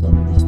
stop this.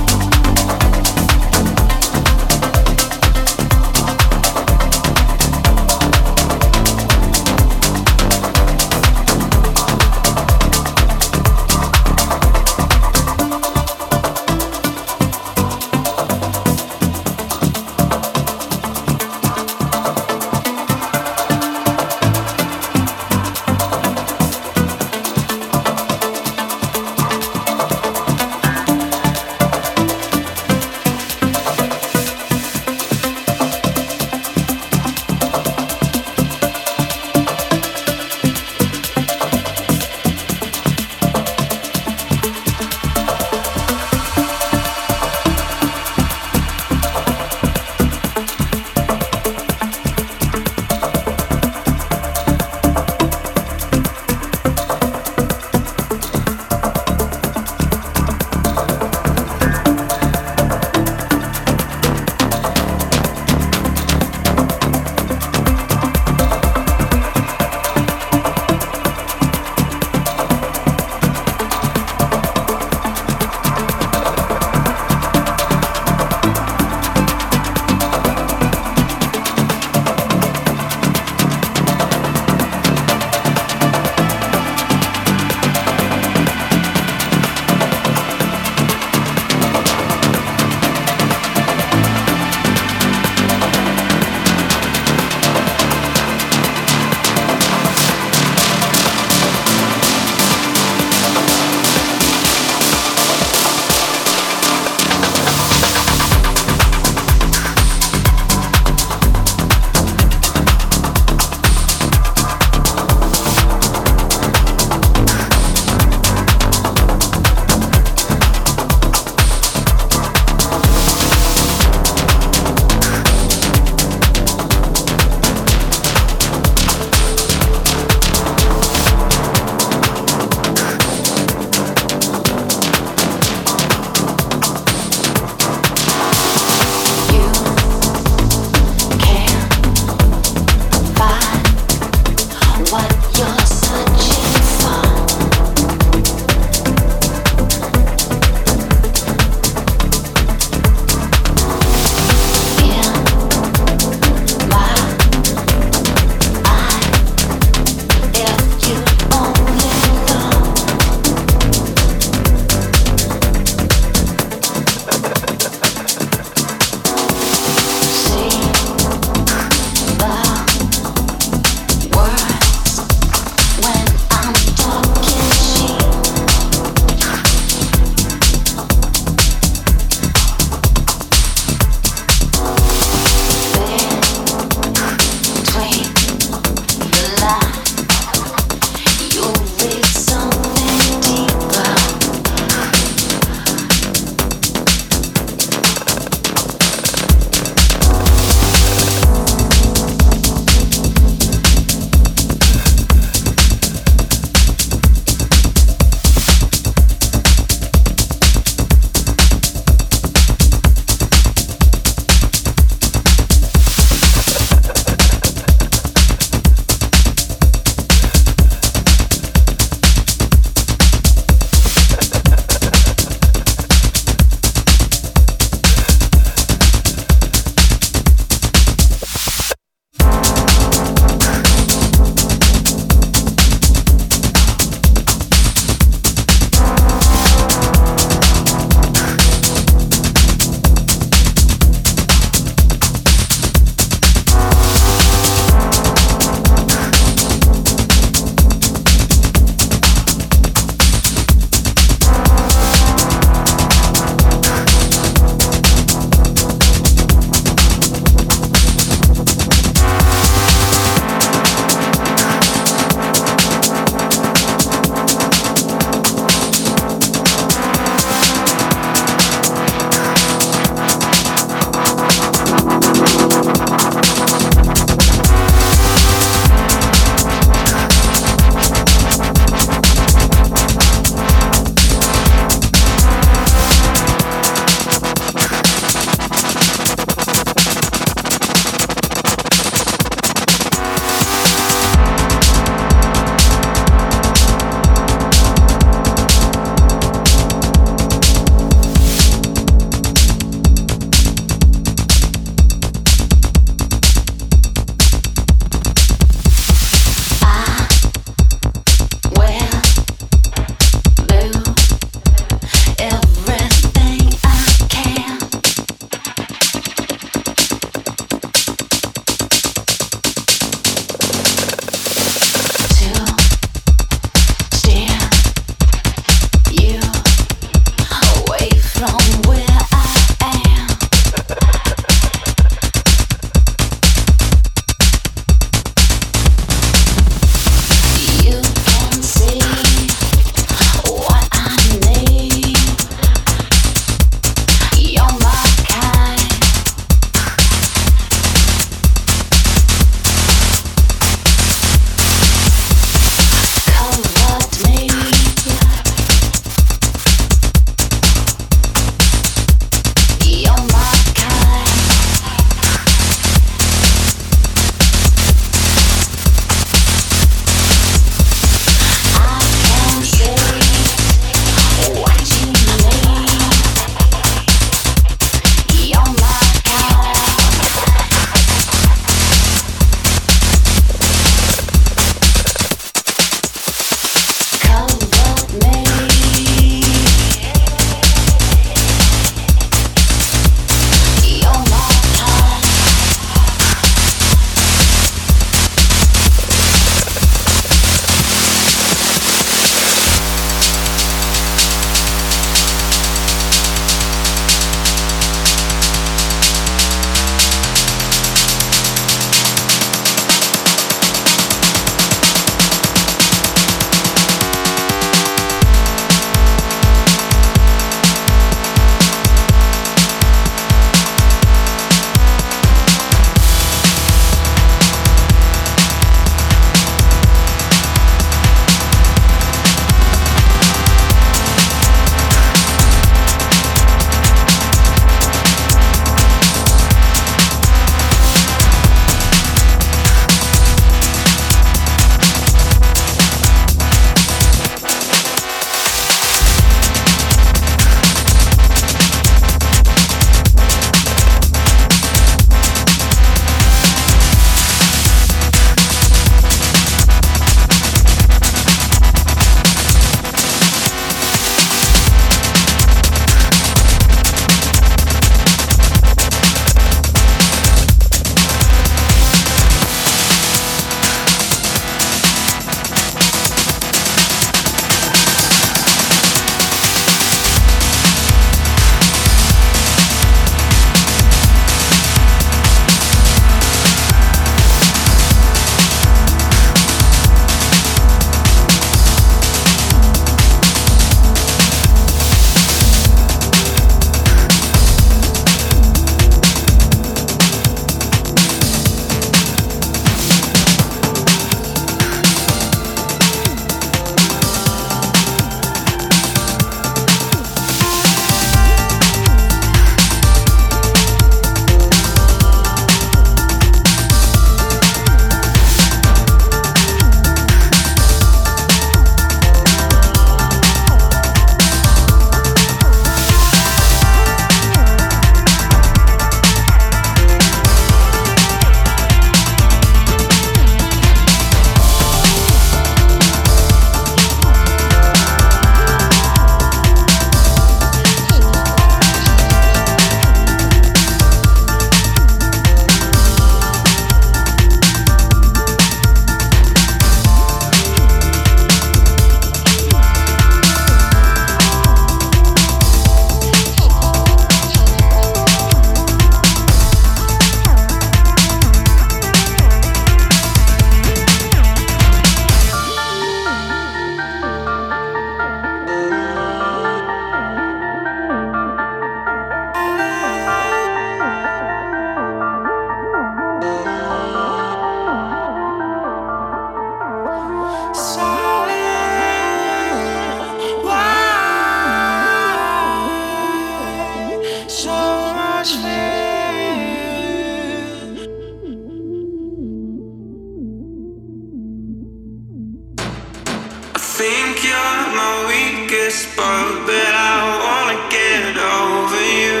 think you're my weakest part, but I wanna get over you.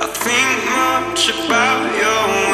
I think much about your.